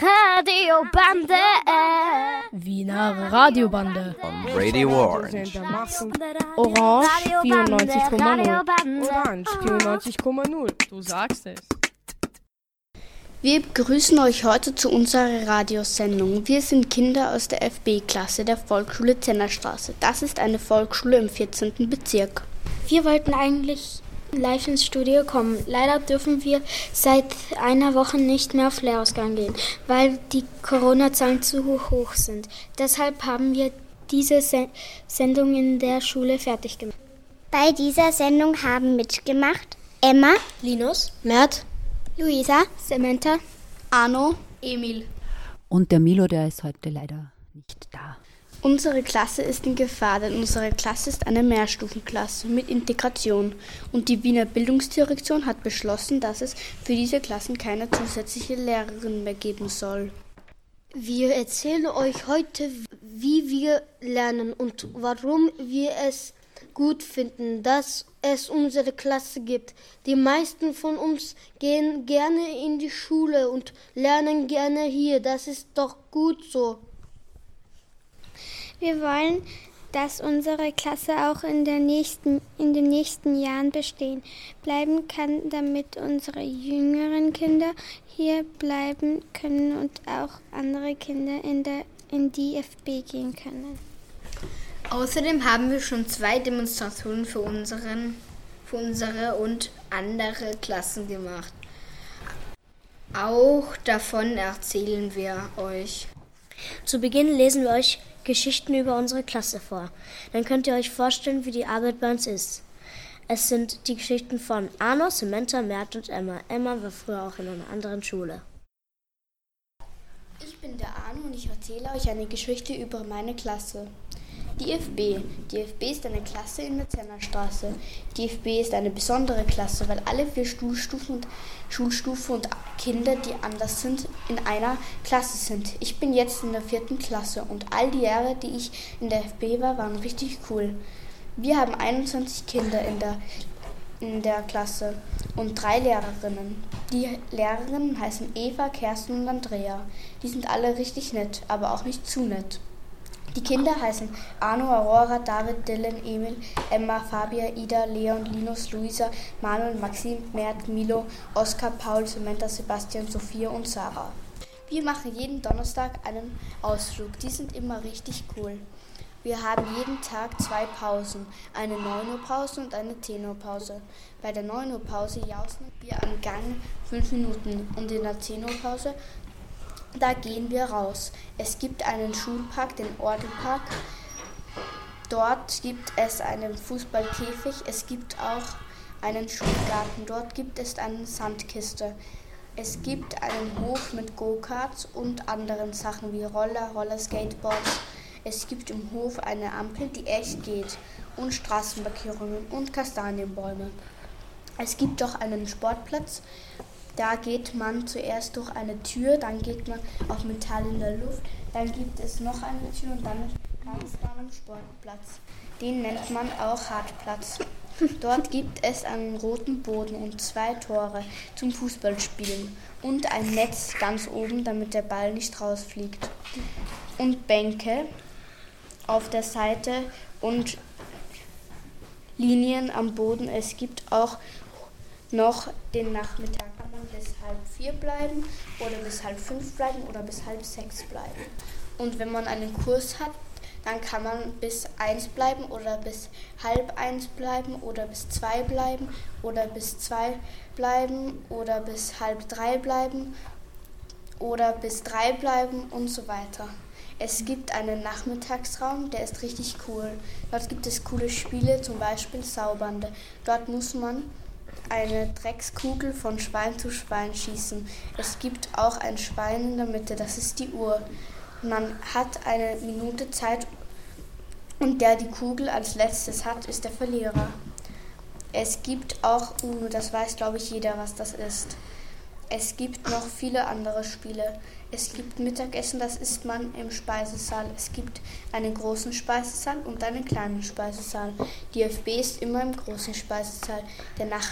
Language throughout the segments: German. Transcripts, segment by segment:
Radiobande. Wiener Radiobande. On Radio Orange. Orange 94,0. Orange 94,0. Du sagst es. Wir begrüßen euch heute zu unserer Radiosendung. Wir sind Kinder aus der FB-Klasse der Volksschule Zennerstraße. Das ist eine Volksschule im 14. Bezirk. Wir wollten eigentlich live ins Studio kommen. Leider dürfen wir seit einer Woche nicht mehr auf Lehrausgang gehen, weil die Corona-Zahlen zu hoch sind. Deshalb haben wir diese Se Sendung in der Schule fertig gemacht. Bei dieser Sendung haben mitgemacht Emma, Linus, Mert, Luisa, Samantha, Arno, Emil. Und der Milo, der ist heute leider nicht da. Unsere Klasse ist in Gefahr, denn unsere Klasse ist eine Mehrstufenklasse mit Integration. Und die Wiener Bildungsdirektion hat beschlossen, dass es für diese Klassen keine zusätzliche Lehrerin mehr geben soll. Wir erzählen euch heute, wie wir lernen und warum wir es gut finden, dass es unsere Klasse gibt. Die meisten von uns gehen gerne in die Schule und lernen gerne hier. Das ist doch gut so. Wir wollen, dass unsere Klasse auch in, der nächsten, in den nächsten Jahren bestehen bleiben kann, damit unsere jüngeren Kinder hier bleiben können und auch andere Kinder in, der, in die FB gehen können. Außerdem haben wir schon zwei Demonstrationen für, unseren, für unsere und andere Klassen gemacht. Auch davon erzählen wir euch. Zu Beginn lesen wir euch Geschichten über unsere Klasse vor. Dann könnt ihr euch vorstellen, wie die Arbeit bei uns ist. Es sind die Geschichten von Arno, Samantha, Mert und Emma. Emma war früher auch in einer anderen Schule. Ich bin der Arno und ich erzähle euch eine Geschichte über meine Klasse. Die FB. Ist eine Klasse in der Zennerstraße. Die FB ist eine besondere Klasse, weil alle vier Schulstufen und Schulstufen und Kinder, die anders sind, in einer Klasse sind. Ich bin jetzt in der vierten Klasse und all die Jahre, die ich in der FB war, waren richtig cool. Wir haben 21 Kinder in der, in der Klasse und drei Lehrerinnen. Die Lehrerinnen heißen Eva, Kerstin und Andrea. Die sind alle richtig nett, aber auch nicht zu nett. Die Kinder heißen Arno, Aurora, David, Dylan, Emil, Emma, Fabia, Ida, Leon, Linus, Luisa, Manuel, Maxim, Mert, Milo, Oskar, Paul, Samantha, Sebastian, Sophia und Sarah. Wir machen jeden Donnerstag einen Ausflug. Die sind immer richtig cool. Wir haben jeden Tag zwei Pausen, eine 9 Uhr Pause und eine 10 Uhr Pause. Bei der 9 Uhr Pause jausen wir am Gang 5 Minuten und in der 10 Uhr Pause da gehen wir raus. Es gibt einen Schulpark, den Orgelpark. Dort gibt es einen Fußballkäfig. Es gibt auch einen Schulgarten. Dort gibt es eine Sandkiste. Es gibt einen Hof mit Go-Karts und anderen Sachen wie Roller, Roller, Skateboards. Es gibt im Hof eine Ampel, die echt geht und Straßenmarkierungen und Kastanienbäume. Es gibt auch einen Sportplatz da geht man zuerst durch eine Tür, dann geht man auf Metall in der Luft, dann gibt es noch eine Tür und dann ganz dann am Sportplatz. Den nennt man auch Hartplatz. Dort gibt es einen roten Boden und zwei Tore zum Fußballspielen und ein Netz ganz oben, damit der Ball nicht rausfliegt. Und Bänke auf der Seite und Linien am Boden. Es gibt auch noch den Nachmittag bis halb vier bleiben oder bis halb fünf bleiben oder bis halb sechs bleiben. Und wenn man einen Kurs hat, dann kann man bis eins bleiben oder bis halb eins bleiben oder bis zwei bleiben oder bis zwei bleiben oder bis halb drei bleiben oder bis drei bleiben und so weiter. Es gibt einen Nachmittagsraum, der ist richtig cool. Dort gibt es coole Spiele, zum Beispiel Saubande. Dort muss man eine Dreckskugel von Schwein zu Schwein schießen. Es gibt auch ein Schwein in der Mitte, das ist die Uhr. Man hat eine Minute Zeit und der die Kugel als letztes hat, ist der Verlierer. Es gibt auch Uno, das weiß glaube ich jeder, was das ist. Es gibt noch viele andere Spiele. Es gibt Mittagessen, das isst man im Speisesaal. Es gibt einen großen Speisesaal und einen kleinen Speisesaal. Die FB ist immer im großen Speisesaal. Der, Nach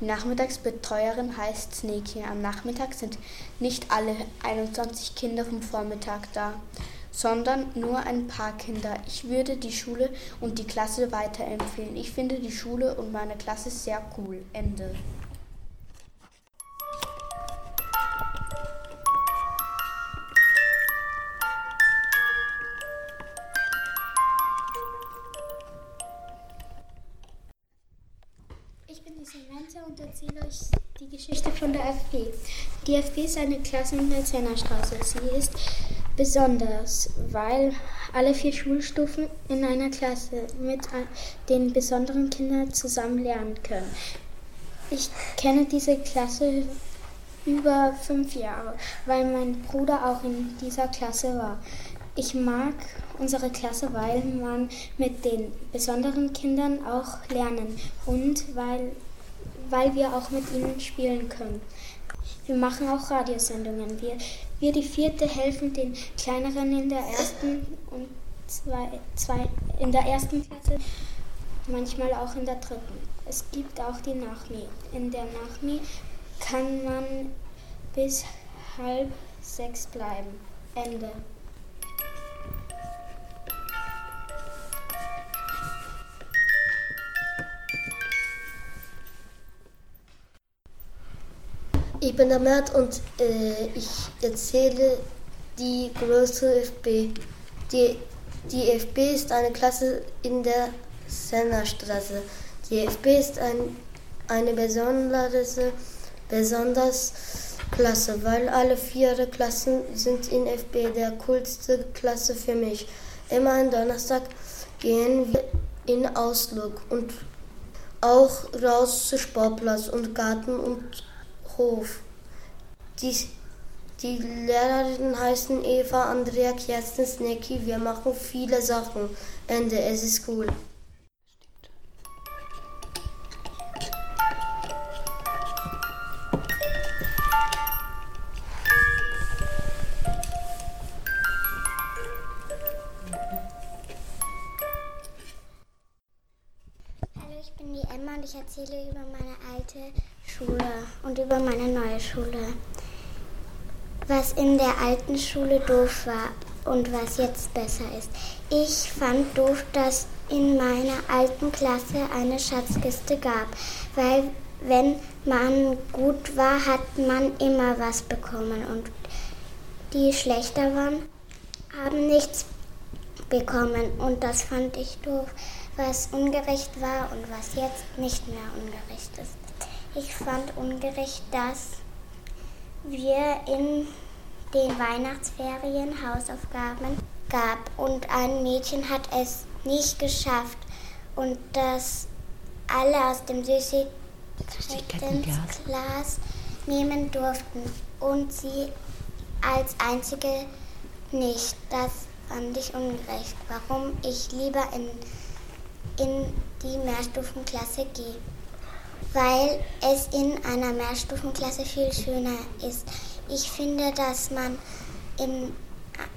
Die Nachmittagsbetreuerin heißt Sneki. Am Nachmittag sind nicht alle 21 Kinder vom Vormittag da, sondern nur ein paar Kinder. Ich würde die Schule und die Klasse weiterempfehlen. Ich finde die Schule und meine Klasse sehr cool. Ende. Die FB ist eine Klasse in der Zennerstraße. Sie ist besonders, weil alle vier Schulstufen in einer Klasse mit den besonderen Kindern zusammen lernen können. Ich kenne diese Klasse über fünf Jahre, weil mein Bruder auch in dieser Klasse war. Ich mag unsere Klasse, weil man mit den besonderen Kindern auch lernen und weil weil wir auch mit ihnen spielen können. Wir machen auch Radiosendungen. Wir, wir die vierte helfen den kleineren in der ersten und zwei, zwei in der ersten Klasse, manchmal auch in der dritten. Es gibt auch die Nachmi. In der Nachmi kann man bis halb sechs bleiben. Ende. Ich bin der Mert und äh, ich erzähle die größte FB. Die, die FB ist eine Klasse in der Sennerstraße. Die FB ist ein, eine besonders, besonders Klasse, weil alle vier Klassen sind in FB der coolste Klasse für mich. Immer am Donnerstag gehen wir in Ausflug und auch raus zu Sportplatz und Garten und Hof. Die, die Lehrerinnen heißen Eva, Andrea, Kerstin, Sneki. Wir machen viele Sachen. Ende. Es ist cool. Hallo, ich bin die Emma und ich erzähle über meine alte Schule und über meine neue Schule. Was in der alten Schule doof war und was jetzt besser ist. Ich fand doof, dass in meiner alten Klasse eine Schatzkiste gab, weil wenn man gut war, hat man immer was bekommen und die schlechter waren, haben nichts bekommen und das fand ich doof, was ungerecht war und was jetzt nicht mehr ungerecht ist. Ich fand ungerecht, dass wir in den Weihnachtsferien Hausaufgaben gab und ein Mädchen hat es nicht geschafft und dass alle aus dem Süßigkeitenglas nehmen durften und sie als einzige nicht. Das fand ich ungerecht. Warum ich lieber in, in die Mehrstufenklasse gehe weil es in einer Mehrstufenklasse viel schöner ist. Ich finde, dass man in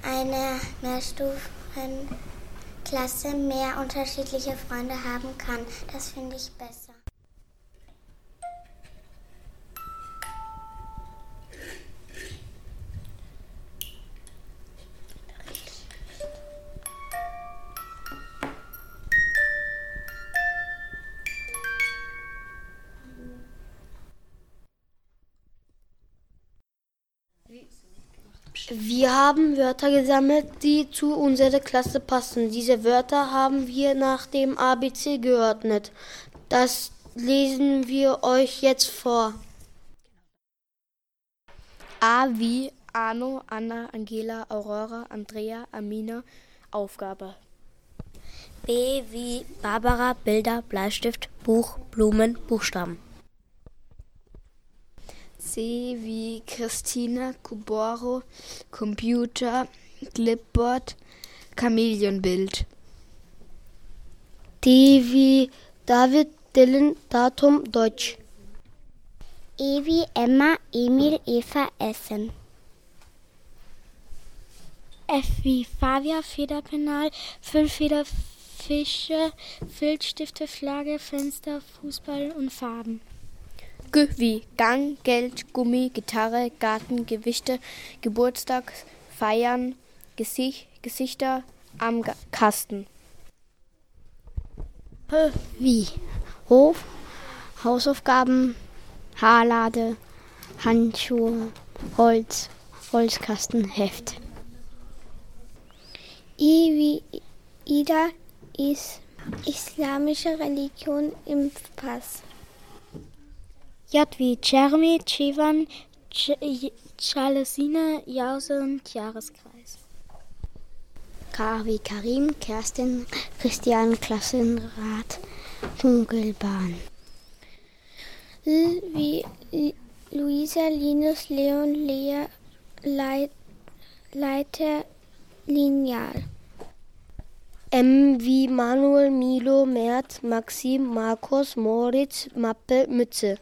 einer Mehrstufenklasse mehr unterschiedliche Freunde haben kann. Das finde ich besser. Wir haben Wörter gesammelt, die zu unserer Klasse passen. Diese Wörter haben wir nach dem ABC geordnet. Das lesen wir euch jetzt vor. A wie Arno, Anna, Angela, Aurora, Andrea, Amina, Aufgabe. B wie Barbara, Bilder, Bleistift, Buch, Blumen, Buchstaben. C wie Christina, Kuboro, Computer, Clipboard, Chameleonbild. D wie David, Dylan, Datum, Deutsch. E wie Emma, Emil, Eva, Essen. F wie Fabia, Federpenal, Füllfeder, Fische, Filzstifte, Flagge, Fenster, Fußball und Farben. G wie Gang, Geld, Gummi, Gitarre, Garten, Gewichte, Geburtstag, Feiern, Gesicht, Gesichter am Kasten. H wie Hof, Hausaufgaben, Haarlade, Handschuhe, Holz, Holzkasten, Heft. I wie Ida ist islamische Religion im Pass. J wie Jeremy, Chivan, Charlesine, Jause und Jahreskreis. K wie Karim, Kerstin, Christian, Klassenrat, Funkelbahn. L wie Luisa, Linus, Leon, Lea, Leit, Leiter, Lineal. M wie Manuel, Milo, Mert, Maxim, Markus, Moritz, Mappe, Mütze.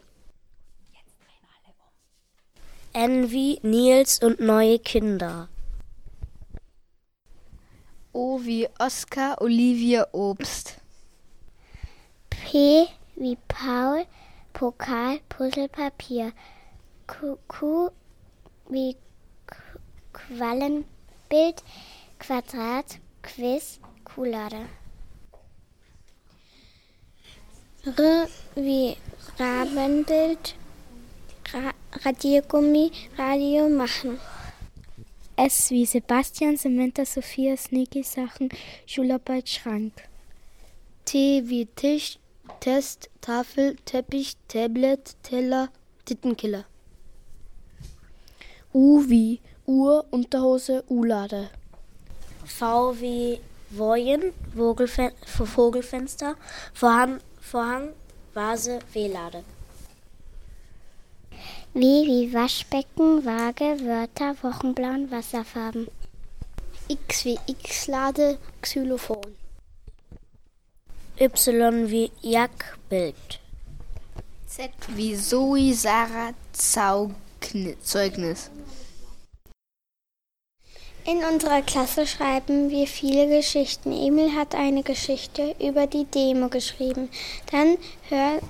N wie Nils und neue Kinder. O wie Oskar, Olivia, Obst. P wie Paul, Pokal, Puzzlepapier. Q, Q wie Quallenbild, Quadrat, Quiz, Kuhlade. R wie Rabenbild, Ra Radiergummi, Radio machen. S wie Sebastian, Samantha, Sophia, Sneaky Sachen, Schularbeit, Schrank. T wie Tisch, Test, Tafel, Teppich, Tablet, Teller, Tittenkiller. U wie Uhr, Unterhose, U-Lade. V wie Wojen, Vogelfen Vogelfenster, Vorhang, Vorhang, Vase, W-Lade. W wie Waschbecken, Waage, Wörter, Wochenplan, Wasserfarben. X wie X-Lade, Xylophon. Y wie Jagdbild. Z wie Zoe, Sarah, Zeugnis. In unserer Klasse schreiben wir viele Geschichten. Emil hat eine Geschichte über die Demo geschrieben. Dann hört,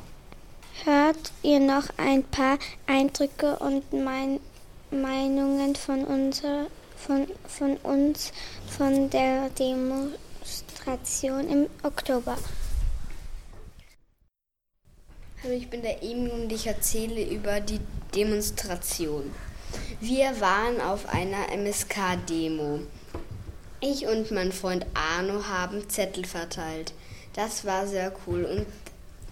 hört ihr noch ein paar Eindrücke und mein, Meinungen von, unser, von, von uns von der Demonstration im Oktober. Hallo, ich bin der Emil und ich erzähle über die Demonstration. Wir waren auf einer MSK-Demo. Ich und mein Freund Arno haben Zettel verteilt. Das war sehr cool und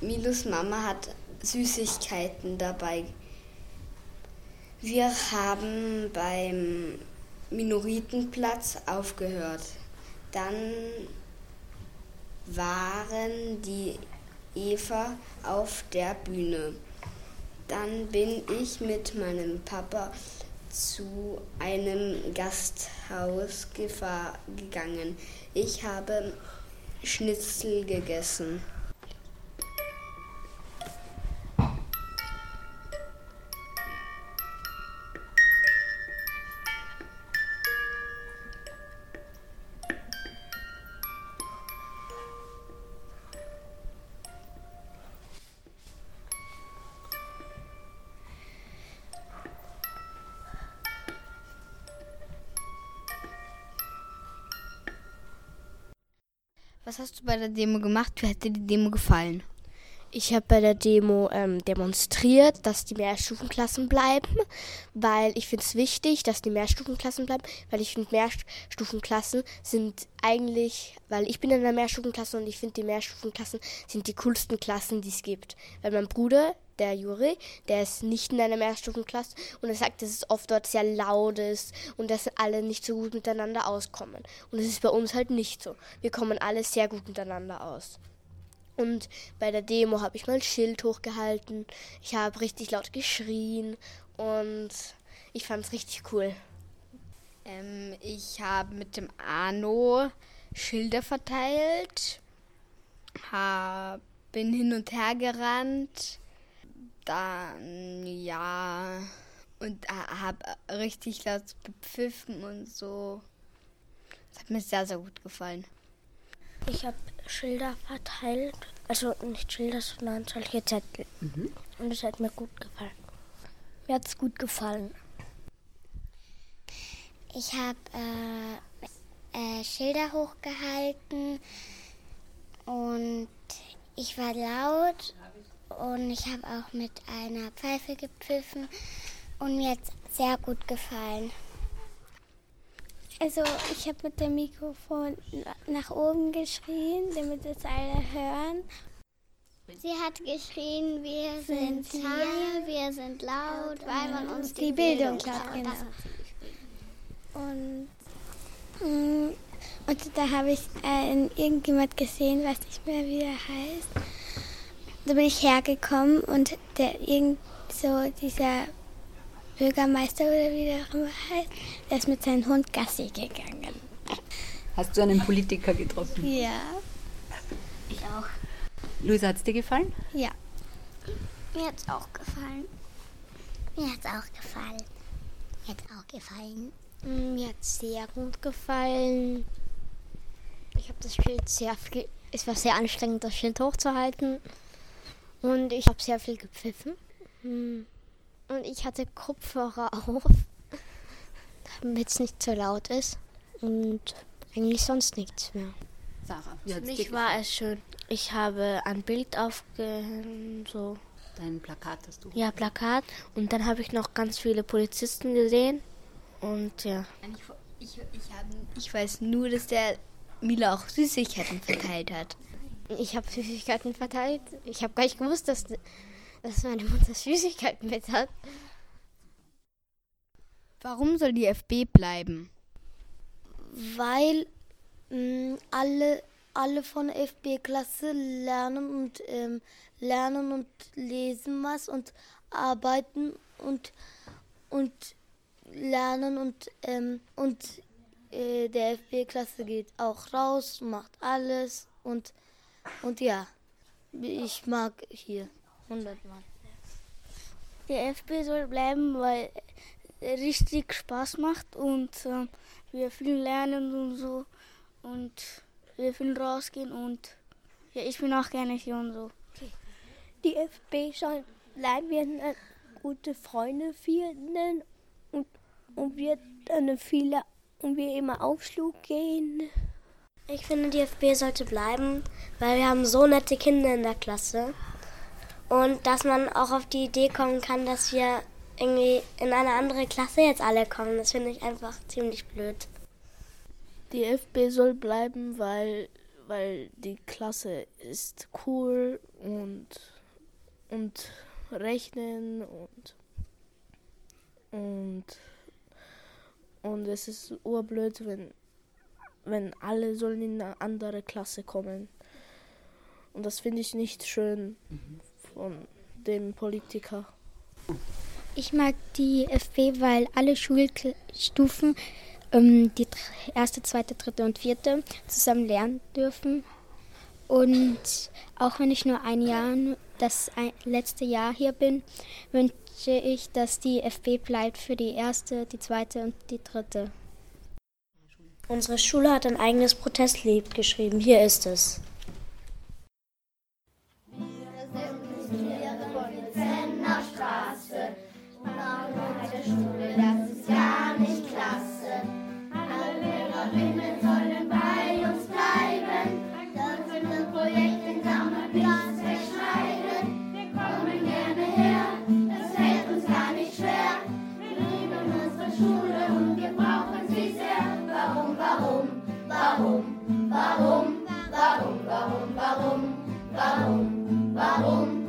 Milos Mama hat Süßigkeiten dabei. Wir haben beim Minoritenplatz aufgehört. Dann waren die Eva auf der Bühne. Dann bin ich mit meinem Papa zu einem Gasthaus gegangen. Ich habe Schnitzel gegessen. Bei der Demo gemacht? Wie hat dir die Demo gefallen? Ich habe bei der Demo ähm, demonstriert, dass die Mehrstufenklassen bleiben, weil ich finde es wichtig, dass die Mehrstufenklassen bleiben, weil ich finde Mehrstufenklassen sind eigentlich, weil ich bin in einer Mehrstufenklasse und ich finde die Mehrstufenklassen sind die coolsten Klassen, die es gibt. Weil mein Bruder, der Juri, der ist nicht in einer Mehrstufenklasse und er sagt, dass es oft dort sehr laut ist und dass alle nicht so gut miteinander auskommen. Und das ist bei uns halt nicht so. Wir kommen alle sehr gut miteinander aus. Und bei der Demo habe ich mein Schild hochgehalten. Ich habe richtig laut geschrien und ich fand es richtig cool. Ähm, ich habe mit dem Arno Schilder verteilt, hab, bin hin und her gerannt, dann ja und habe richtig laut bepfiffen und so. Das hat mir sehr, sehr gut gefallen. Ich habe Schilder verteilt Also nicht Schilder, sondern solche Zettel. Mhm. Und es hat mir gut gefallen. Mir hat es gut gefallen. Ich habe äh, äh, Schilder hochgehalten und ich war laut und ich habe auch mit einer Pfeife gepfiffen und mir hat es sehr gut gefallen. Also ich habe mit dem Mikrofon nach oben geschrien, damit es alle hören. Sie hat geschrien, wir sind, sind hier, wir sind laut, weil man uns die, die Bildung klaut. Genau. Und, mm, und da habe ich äh, irgendjemand gesehen, weiß nicht mehr, wie er heißt. Da bin ich hergekommen und der irgend so dieser Bürgermeister oder wie der auch immer heißt, der ist mit seinem Hund Gassi gegangen. Hast du einen Politiker getroffen? Ja. Ich auch. Luisa, hat es dir gefallen? Ja. Mir hat es auch gefallen. Mir hat es auch gefallen. Mir hat es auch gefallen. Mir hat es sehr gut gefallen. Ich habe das Schild sehr viel. Es war sehr anstrengend, das Schild hochzuhalten. Und ich habe sehr viel gepfiffen. Hm. Und ich hatte Kopfhörer auf, damit es nicht zu laut ist. Und eigentlich sonst nichts mehr. Sarah, Für mich war es schön. Ich habe ein Bild aufgehängt, so. Dein Plakat hast du? Ja, Plakat. Und dann habe ich noch ganz viele Polizisten gesehen. Und ja. Ich, ich, hab, ich weiß nur, dass der Mila auch Süßigkeiten verteilt hat. Ich habe Süßigkeiten verteilt. Ich habe gar nicht gewusst, dass dass meine Mutter Süßigkeiten mit hat. Warum soll die FB bleiben? Weil mh, mm, alle, alle von der FB-Klasse lernen und ähm, lernen und lesen was und arbeiten und, und lernen und, ähm, und äh, der FB-Klasse geht auch raus, macht alles und, und ja, ich mag hier. 100 Mal. Der FB soll bleiben, weil er richtig Spaß macht und äh, wir viel lernen und so und wir viel rausgehen und ja, ich bin auch gerne hier und so. Die FB soll bleiben, wir sind gute Freunde finden und, und wir dann viele und wir immer Aufschlug gehen. Ich finde, die FB sollte bleiben, weil wir haben so nette Kinder in der Klasse. Und dass man auch auf die Idee kommen kann, dass wir irgendwie in eine andere Klasse jetzt alle kommen, das finde ich einfach ziemlich blöd. Die FB soll bleiben, weil, weil die Klasse ist cool und, und rechnen und, und, und es ist urblöd, wenn, wenn alle sollen in eine andere Klasse kommen. Und das finde ich nicht schön. Mhm von dem Politiker. Ich mag die FB, weil alle Schulstufen, ähm, die erste, zweite, dritte und vierte, zusammen lernen dürfen. Und auch wenn ich nur ein Jahr, das letzte Jahr hier bin, wünsche ich, dass die FB bleibt für die erste, die zweite und die dritte. Unsere Schule hat ein eigenes Protestlied geschrieben. Hier ist es. Her,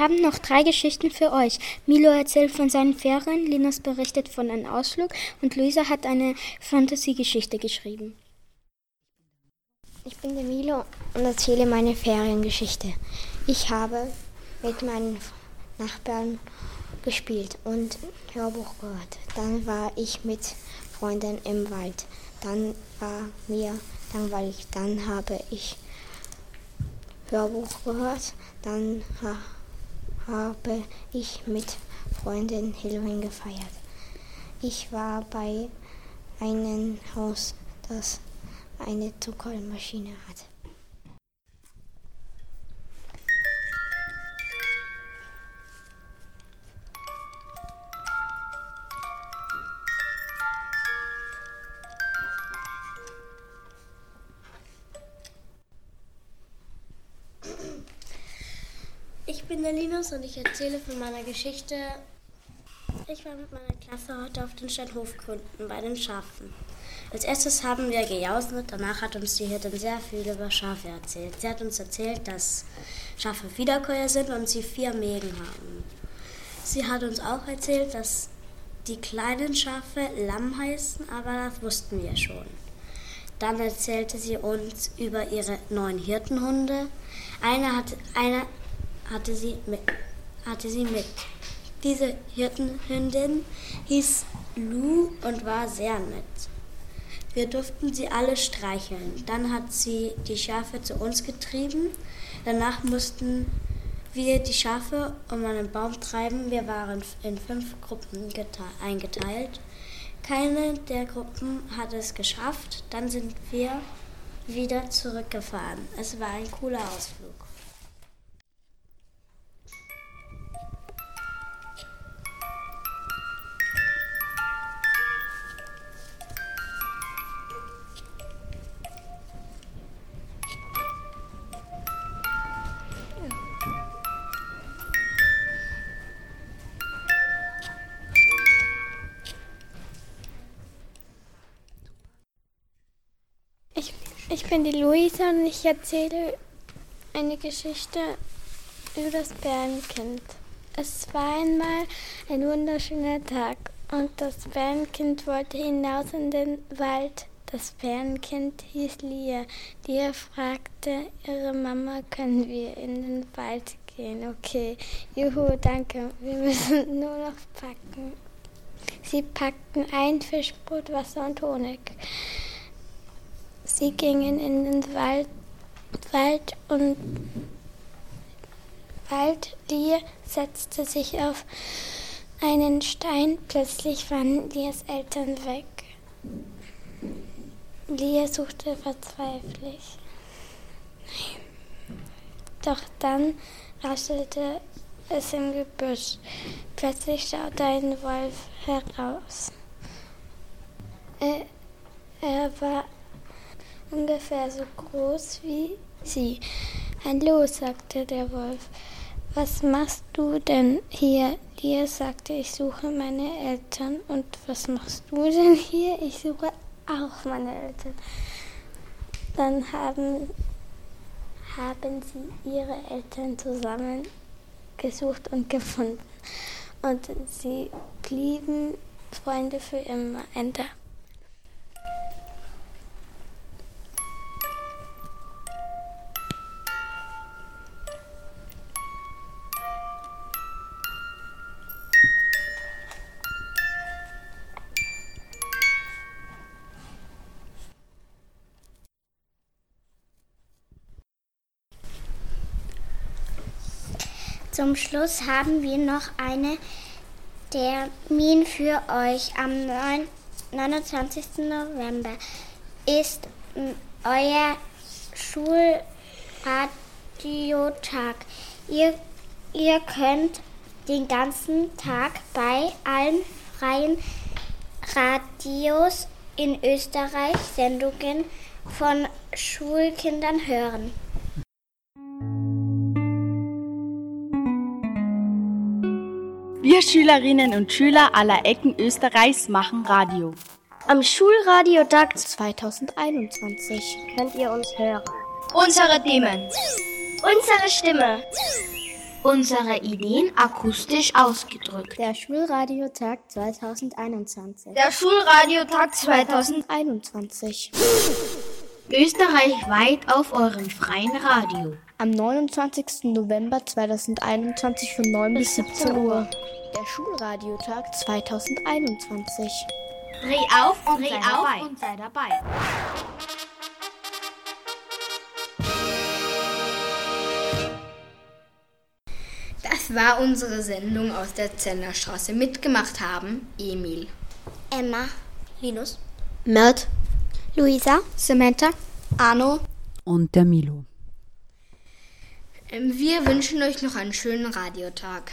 haben noch drei Geschichten für euch. Milo erzählt von seinen Ferien, Linus berichtet von einem Ausflug und Luisa hat eine Fantasiegeschichte geschrieben. Ich bin der Milo und erzähle meine Feriengeschichte. Ich habe mit meinen Nachbarn gespielt und Hörbuch gehört. Dann war ich mit Freunden im Wald. Dann war mir langweilig. Dann habe ich Hörbuch gehört. Dann habe ich mit Freunden Halloween gefeiert. Ich war bei einem Haus, das eine Zuckermaschine hat. Und ich erzähle von meiner Geschichte. Ich war mit meiner Klasse heute auf den Steinhofgründen bei den Schafen. Als erstes haben wir gejausnet, danach hat uns die Hirtin sehr viel über Schafe erzählt. Sie hat uns erzählt, dass Schafe Wiederkäuer sind und sie vier Mägen haben. Sie hat uns auch erzählt, dass die kleinen Schafe Lamm heißen, aber das wussten wir schon. Dann erzählte sie uns über ihre neuen Hirtenhunde. Einer hat, einer hatte sie mit. Hatte sie mit. Diese Hirtenhündin hieß Lou und war sehr nett. Wir durften sie alle streicheln. Dann hat sie die Schafe zu uns getrieben. Danach mussten wir die Schafe um einen Baum treiben. Wir waren in fünf Gruppen eingeteilt. Keine der Gruppen hat es geschafft. Dann sind wir wieder zurückgefahren. Es war ein cooler Ausflug. Bin die Luisa und ich erzähle eine Geschichte über das Bärenkind. Es war einmal ein wunderschöner Tag und das Bärenkind wollte hinaus in den Wald. Das Bärenkind hieß Lia. Lia fragte ihre Mama, können wir in den Wald gehen? Okay, juhu, danke. Wir müssen nur noch packen. Sie packten ein Fischbrot, Wasser und Honig. Sie gingen in den Wald, Wald und Wald. Lia setzte sich auf einen Stein. Plötzlich waren Lias Eltern weg. Lia suchte verzweiflich. Doch dann raschelte es im Gebüsch. Plötzlich schaute ein Wolf heraus. Er, er war ungefähr so groß wie sie. Hallo, sagte der Wolf. Was machst du denn hier? Lia sagte, ich suche meine Eltern. Und was machst du denn hier? Ich suche auch meine Eltern. Dann haben, haben sie ihre Eltern zusammen gesucht und gefunden. Und sie blieben Freunde für immer. Ende. Zum Schluss haben wir noch eine Termin für euch. Am 9, 29. November ist euer Schulradiotag. Ihr, ihr könnt den ganzen Tag bei allen freien Radios in Österreich Sendungen von Schulkindern hören. Wir Schülerinnen und Schüler aller Ecken Österreichs machen Radio. Am Schulradiotag 2021 könnt ihr uns hören. Unsere Themen. Unsere Stimme. unsere Ideen akustisch ausgedrückt. Der Schulradiotag 2021. Der Schulradiotag 2021. Österreichweit auf eurem freien Radio. Am 29. November 2021 von 9 bis 17 Uhr. Der Schulradiotag 2021. Dreh auf und, Dreh sei, auf dabei. und sei dabei. Das war unsere Sendung aus der Zennerstraße. Mitgemacht haben Emil, Emma, Linus, Mert, Luisa, Samantha, Arno und der Milo. Ähm, wir wünschen euch noch einen schönen Radiotag.